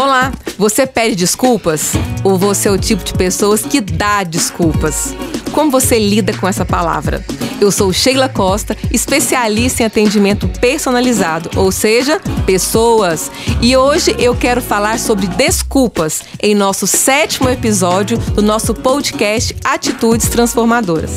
Olá, você pede desculpas? Ou você é o tipo de pessoas que dá desculpas? Como você lida com essa palavra? Eu sou Sheila Costa, especialista em atendimento personalizado, ou seja, pessoas. E hoje eu quero falar sobre desculpas em nosso sétimo episódio do nosso podcast Atitudes Transformadoras.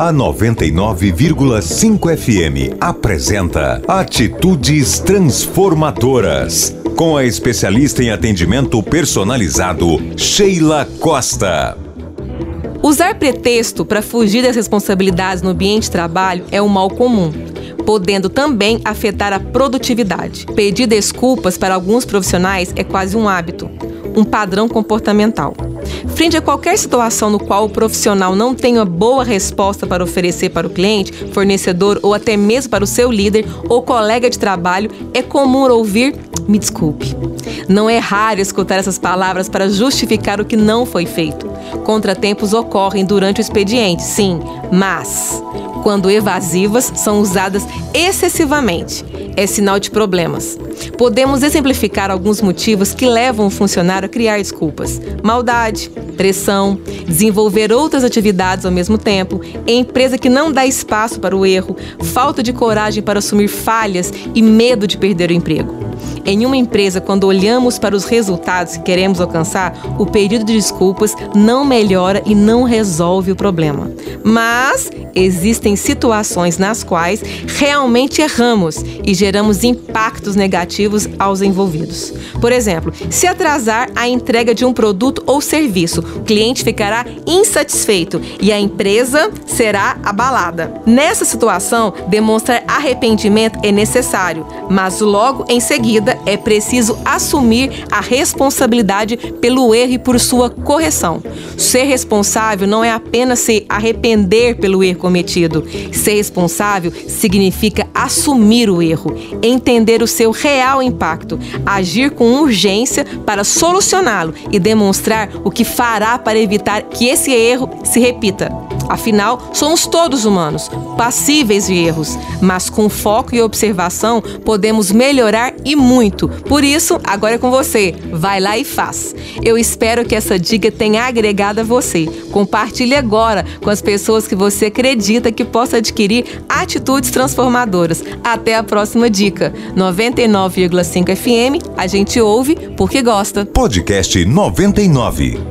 A 99,5 FM apresenta Atitudes Transformadoras. Com a especialista em atendimento personalizado, Sheila Costa. Usar pretexto para fugir das responsabilidades no ambiente de trabalho é um mal comum, podendo também afetar a produtividade. Pedir desculpas para alguns profissionais é quase um hábito, um padrão comportamental. Frente a qualquer situação no qual o profissional não tenha boa resposta para oferecer para o cliente, fornecedor ou até mesmo para o seu líder ou colega de trabalho, é comum ouvir me desculpe. Não é raro escutar essas palavras para justificar o que não foi feito. Contratempos ocorrem durante o expediente, sim, mas quando evasivas são usadas excessivamente, é sinal de problemas. Podemos exemplificar alguns motivos que levam o funcionário a criar desculpas: maldade, pressão, desenvolver outras atividades ao mesmo tempo, empresa que não dá espaço para o erro, falta de coragem para assumir falhas e medo de perder o emprego. Em uma empresa, quando olhamos para os resultados que queremos alcançar, o período de desculpas não melhora e não resolve o problema. Mas existem situações nas quais realmente erramos e geramos impactos negativos aos envolvidos. Por exemplo, se atrasar a entrega de um produto ou serviço, o cliente ficará insatisfeito e a empresa será abalada. Nessa situação, demonstrar arrependimento é necessário, mas logo em seguida é preciso assumir a responsabilidade pelo erro e por sua correção. Ser responsável não é apenas se arrepender pelo erro cometido. Ser responsável significa assumir o erro, entender o seu real impacto, agir com urgência para solucioná-lo e demonstrar o que fará para evitar que esse erro se repita. Afinal, somos todos humanos, passíveis de erros, mas com foco e observação podemos melhorar e muito. Por isso, agora é com você. Vai lá e faz. Eu espero que essa dica tenha agregado a você. Compartilhe agora com as pessoas que você acredita que possa adquirir atitudes transformadoras. Até a próxima dica. 99,5 FM, a gente ouve porque gosta. Podcast 99.